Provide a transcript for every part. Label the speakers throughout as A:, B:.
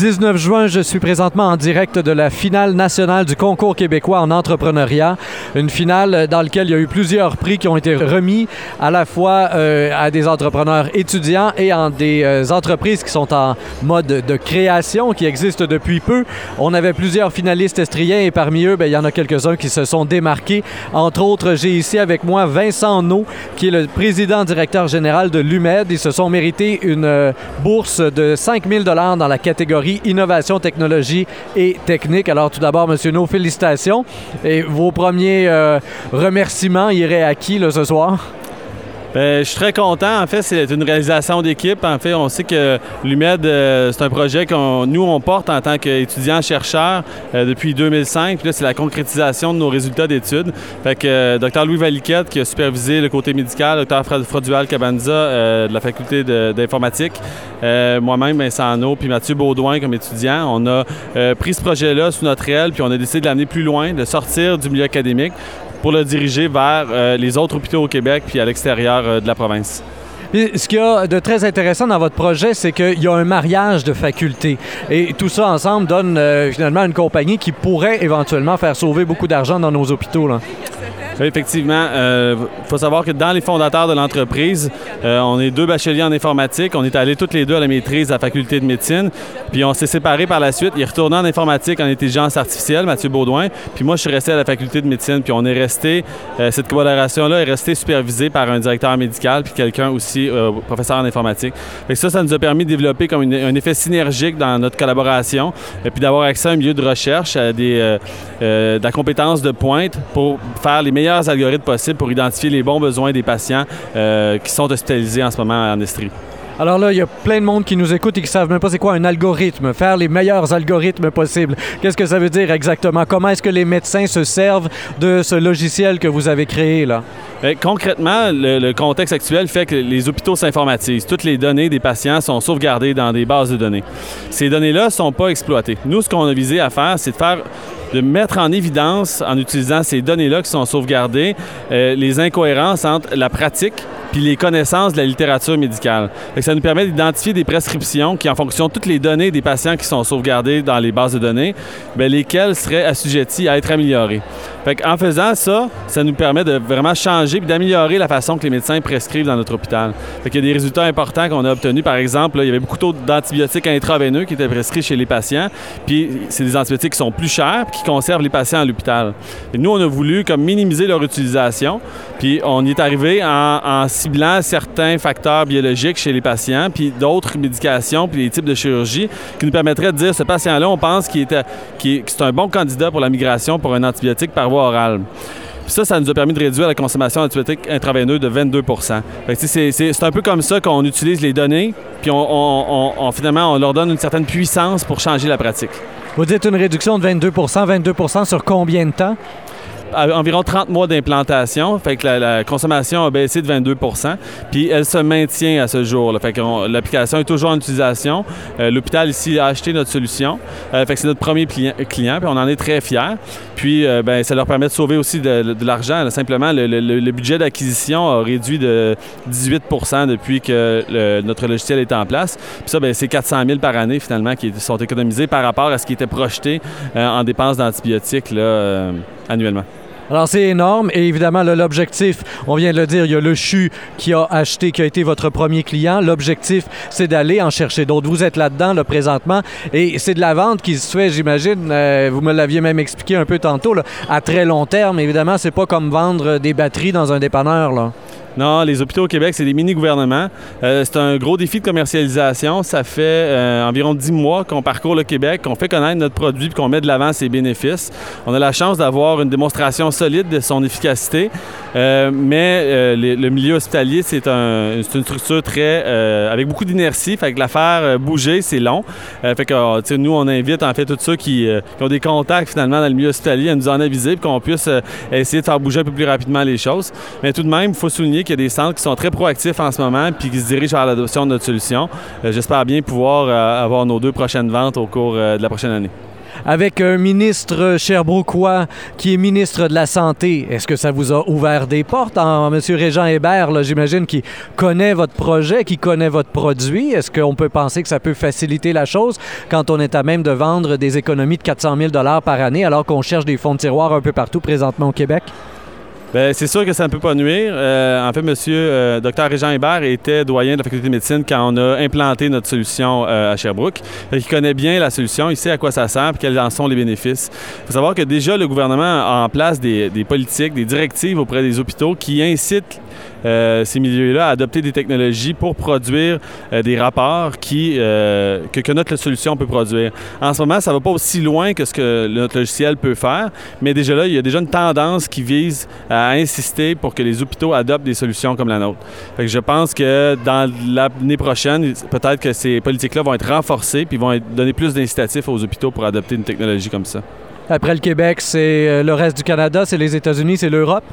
A: 19 juin, je suis présentement en direct de la finale nationale du concours québécois en entrepreneuriat. Une finale dans laquelle il y a eu plusieurs prix qui ont été remis à la fois euh, à des entrepreneurs étudiants et en des euh, entreprises qui sont en mode de création, qui existent depuis peu. On avait plusieurs finalistes estriens et parmi eux, ben, il y en a quelques-uns qui se sont démarqués. Entre autres, j'ai ici avec moi Vincent No, qui est le président directeur général de l'UMED. Ils se sont mérités une euh, bourse de 5 000 dans la catégorie Innovation, Technologie et Technique. Alors tout d'abord, Monsieur No, félicitations. Et vos premiers euh, remerciements iraient à qui ce soir?
B: Bien, je suis très content. En fait, c'est une réalisation d'équipe. En fait, on sait que l'UMED, euh, c'est un projet que nous, on porte en tant qu'étudiants-chercheurs euh, depuis 2005. Puis là, c'est la concrétisation de nos résultats d'études. Fait que euh, Dr. Louis Valiquette, qui a supervisé le côté médical, Dr. Frodual Cabanza de la faculté d'informatique, moi-même, Vincent Arnaud, puis Mathieu Baudouin comme étudiant, on a pris ce projet-là sous notre aile, puis on a décidé de l'amener plus loin, de sortir du milieu académique pour le diriger vers euh, les autres hôpitaux au Québec puis à l'extérieur euh, de la province.
A: ce qu'il y a de très intéressant dans votre projet, c'est qu'il y a un mariage de facultés. Et tout ça ensemble donne euh, finalement une compagnie qui pourrait éventuellement faire sauver beaucoup d'argent dans nos hôpitaux. Là.
B: Effectivement, il euh, faut savoir que dans les fondateurs de l'entreprise, euh, on est deux bacheliers en informatique. On est allés toutes les deux à la maîtrise à la faculté de médecine. Puis on s'est séparés par la suite. Il est retourné en informatique en intelligence artificielle, Mathieu Baudouin. Puis moi, je suis resté à la faculté de médecine. Puis on est resté, euh, cette collaboration-là est restée supervisée par un directeur médical puis quelqu'un aussi, professeur en informatique. Fait ça, ça nous a permis de développer comme un effet synergique dans notre collaboration. Et puis d'avoir accès à un milieu de recherche, à des, de la compétence de pointe pour faire les meilleurs algorithmes possibles pour identifier les bons besoins des patients euh, qui sont hospitalisés en ce moment en Estrie.
A: Alors là, il y a plein de monde qui nous écoute et qui ne savent même pas c'est quoi un algorithme, faire les meilleurs algorithmes possibles. Qu'est-ce que ça veut dire exactement? Comment est-ce que les médecins se servent de ce logiciel que vous avez créé là?
B: Bien, concrètement, le, contexte actuel fait que les hôpitaux s'informatisent. Toutes les données des patients sont sauvegardées dans des bases de données. Ces données-là ne sont pas exploitées. Nous, ce qu'on a visé à faire, c'est de faire de mettre en évidence, en utilisant ces données-là qui sont sauvegardées, euh, les incohérences entre la pratique puis les connaissances de la littérature médicale. ça nous permet d'identifier des prescriptions qui, en fonction de toutes les données des patients qui sont sauvegardées dans les bases de données, bien, lesquelles seraient assujetties à être améliorées. en faisant ça, ça nous permet de vraiment changer et d'améliorer la façon que les médecins prescrivent dans notre hôpital. il y a des résultats importants qu'on a obtenus. Par exemple, il y avait beaucoup d'antibiotiques intraveineux qui étaient prescrits chez les patients. Puis c'est des antibiotiques qui sont plus chers qui conservent les patients à l'hôpital. Nous, on a voulu comme minimiser leur utilisation. Puis on y est arrivé en, ciblant certains facteurs biologiques chez les patients, puis d'autres médications, puis des types de chirurgie qui nous permettraient de dire ce patient-là, on pense qu'il est, c'est un bon candidat pour la migration pour un antibiotique par voie orale. Puis ça, ça nous a permis de réduire la consommation d'antibiotiques intraveineux de 22% C'est un peu comme ça qu'on utilise les données, puis on, finalement, on leur donne une certaine puissance pour changer la pratique.
A: Vous dites une réduction de 22 22% sur combien de temps?
B: Environ 30 mois d'implantation. Fait que la, consommation a baissé de 22% Puis elle se maintient à ce jour. Fait que l'application est toujours en utilisation. Euh, l'hôpital ici a acheté notre solution. Euh, fait que c'est notre premier client, puis on en est très fiers. Puis euh, ben, ça leur permet de sauver aussi de, l'argent. Simplement, le, budget d'acquisition a réduit de 18% depuis que notre logiciel est en place. Puis ça, ben, c'est 400 000 par année finalement qui sont économisés par rapport à ce qui était projeté en dépenses d'antibiotiques annuellement.
A: Alors, c'est énorme. Et évidemment, l'objectif, on vient de le dire, il y a le CHU qui a acheté, qui a été votre premier client. L'objectif, c'est d'aller en chercher d'autres. Vous êtes là-dedans, là, présentement. Et c'est de la vente qui se fait, j'imagine, euh, vous me l'aviez même expliqué un peu tantôt, à très long terme. Évidemment, c'est pas comme vendre des batteries dans un dépanneur, là.
B: Non, les hôpitaux au Québec, c'est des mini-gouvernements. Euh, c'est un gros défi de commercialisation. Ça fait euh, environ dix mois qu'on parcourt le Québec, qu'on fait connaître notre produit et qu'on met de l'avant ses bénéfices. On a la chance d'avoir une démonstration solide de son efficacité, euh, mais le milieu hospitalier, c'est une structure très avec beaucoup d'inertie. Fait que la faire bouger, c'est long. fait que nous, on invite en fait tous ceux qui, ont des contacts finalement dans le milieu hospitalier à nous en aviser pour qu'on puisse essayer de faire bouger un peu plus rapidement les choses. Mais tout de même, il faut souligner qu'il y a des centres qui sont très proactifs en ce moment puis qui se dirigent vers l'adoption de notre solution. Euh, j'espère bien pouvoir euh, avoir nos deux prochaines ventes au cours euh, de la prochaine année.
A: Avec un ministre Sherbrookeois qui est ministre de la Santé, est-ce que ça vous a ouvert des portes en M. Régent Hébert, j'imagine, qui connaît votre projet, qui connaît votre produit? Est-ce qu'on peut penser que ça peut faciliter la chose quand on est à même de vendre des économies de 400 000 par année alors qu'on cherche des fonds de tiroir un peu partout présentement au Québec?
B: Bien, c'est sûr que ça ne peut pas nuire. Euh, en fait, monsieur euh, Dr Régent Hébert était doyen de la faculté de médecine quand on a implanté notre solution euh, à Sherbrooke. Il connaît bien la solution, il sait à quoi ça sert et quels en sont les bénéfices. Il faut savoir que déjà, le gouvernement a en place des politiques, des directives auprès des hôpitaux qui incitent euh, ces milieux-là à adopter des technologies pour produire euh, des rapports qui, euh, que, notre solution peut produire. En ce moment, ça ne va pas aussi loin que ce que notre logiciel peut faire, mais déjà là, il y a déjà une tendance qui vise à insister pour que les hôpitaux adoptent des solutions comme la nôtre. je pense que dans l'année prochaine, peut-être que ces politiques-là vont être renforcées puis vont donner plus d'incitatifs aux hôpitaux pour adopter une technologie comme ça.
A: Après le Québec, c'est le reste du Canada, c'est les États-Unis, c'est l'Europe?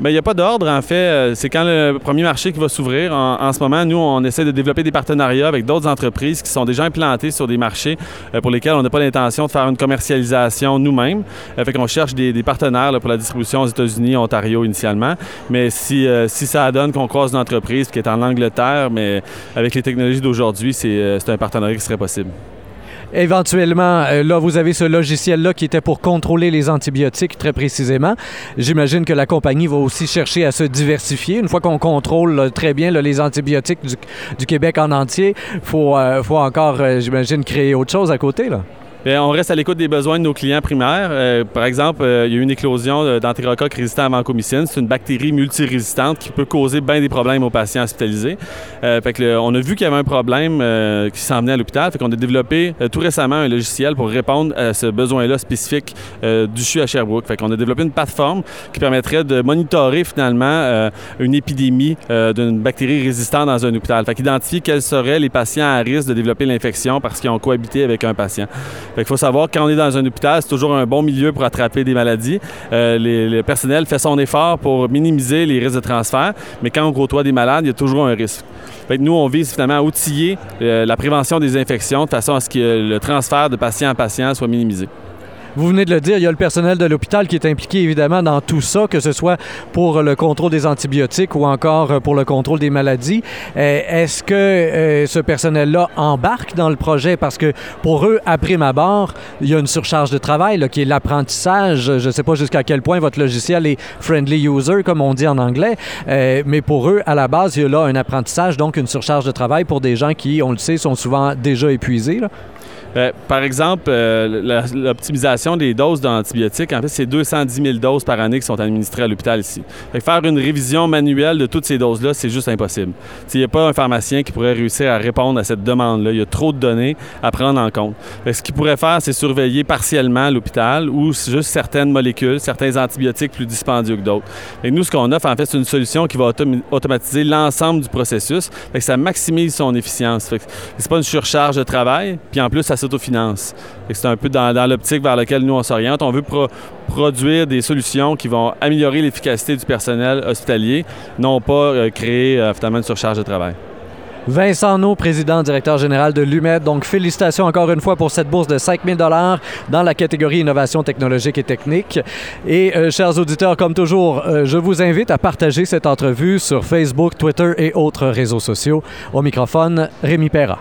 B: Bien, il n'y a pas d'ordre, en fait. Euh, c'est quand le premier marché qui va s'ouvrir. En, ce moment, nous, on essaie de développer des partenariats avec d'autres entreprises qui sont déjà implantées sur des marchés euh, pour lesquels on n'a pas l'intention de faire une commercialisation nous-mêmes. Euh, fait qu'on cherche des, partenaires pour la distribution aux États-Unis, Ontario initialement. Mais si, si ça donne qu'on croise une entreprise qui est en Angleterre, mais avec les technologies d'aujourd'hui, c'est un partenariat qui serait possible.
A: Éventuellement, euh, là, vous avez ce logiciel-là qui était pour contrôler les antibiotiques très précisément. J'imagine que la compagnie va aussi chercher à se diversifier. Une fois qu'on contrôle très bien les antibiotiques du, Québec en entier, il faut, euh, faut encore, euh, j'imagine, créer autre chose à côté. Là.
B: Bien, on reste à l'écoute des besoins de nos clients primaires. Euh, par exemple, euh, il y a eu une éclosion d'entérocoque résistant à vancomycine. C'est une bactérie multirésistante qui peut causer bien des problèmes aux patients hospitalisés. Euh, fait que, on a vu qu'il y avait un problème qui s'en venait à l'hôpital. Qu'on a développé tout récemment un logiciel pour répondre à ce besoin-là spécifique du CHU à Sherbrooke. Fait a développé une plateforme qui permettrait de monitorer finalement une épidémie d'une bactérie résistante dans un hôpital. Fait qu'identifier quels seraient les patients à risque de développer l'infection parce qu'ils ont cohabité avec un patient. Il faut savoir quand on est dans un hôpital, c'est toujours un bon milieu pour attraper des maladies. Euh, le personnel fait son effort pour minimiser les risques de transfert, mais quand on côtoie des malades, il y a toujours un risque. nous, on vise finalement à outiller euh, la prévention des infections de façon à ce que le transfert de patient en patient soit minimisé.
A: Vous venez de le dire, il y a le personnel de l'hôpital qui est impliqué évidemment dans tout ça, que ce soit pour le contrôle des antibiotiques ou encore pour le contrôle des maladies. Euh, est-ce que euh, ce personnel-là embarque dans le projet? Parce que pour eux, à prime abord, il y a une surcharge de travail qui est l'apprentissage. Je ne sais pas jusqu'à quel point votre logiciel est friendly user, comme on dit en anglais, euh, mais pour eux, à la base, il y a là un apprentissage, donc une surcharge de travail pour des gens qui, on le sait, sont souvent déjà épuisés.
B: Euh, par exemple, euh, l'optimisation des doses d'antibiotiques, en fait, c'est 210 000 doses par année qui sont administrées à l'hôpital ici. faire une révision manuelle de toutes ces doses-là, c'est juste impossible. Il n'y a pas un pharmacien qui pourrait réussir à répondre à cette demande-là. Il y a trop de données à prendre en compte. ce qu'il pourrait faire, c'est surveiller partiellement l'hôpital ou juste certaines molécules, certains antibiotiques plus dispendieux que d'autres. Nous, ce qu'on offre, en fait, c'est une solution qui va automatiser l'ensemble du processus. ça maximise son efficience. C'est pas une surcharge de travail, puis en plus, ça s'autofinance. C'est un peu dans, l'optique vers laquelle nous on s'oriente. On veut produire des solutions qui vont améliorer l'efficacité du personnel hospitalier, non pas euh, créer euh, finalement une surcharge de travail.
A: Vincent No, président directeur général de l'UMED. Donc, félicitations encore une fois pour cette bourse de 5 000 dans la catégorie innovation technologique et technique. Et, euh, chers auditeurs, comme toujours, je vous invite à partager cette entrevue sur Facebook, Twitter et autres réseaux sociaux. Au microphone, Rémi Perra.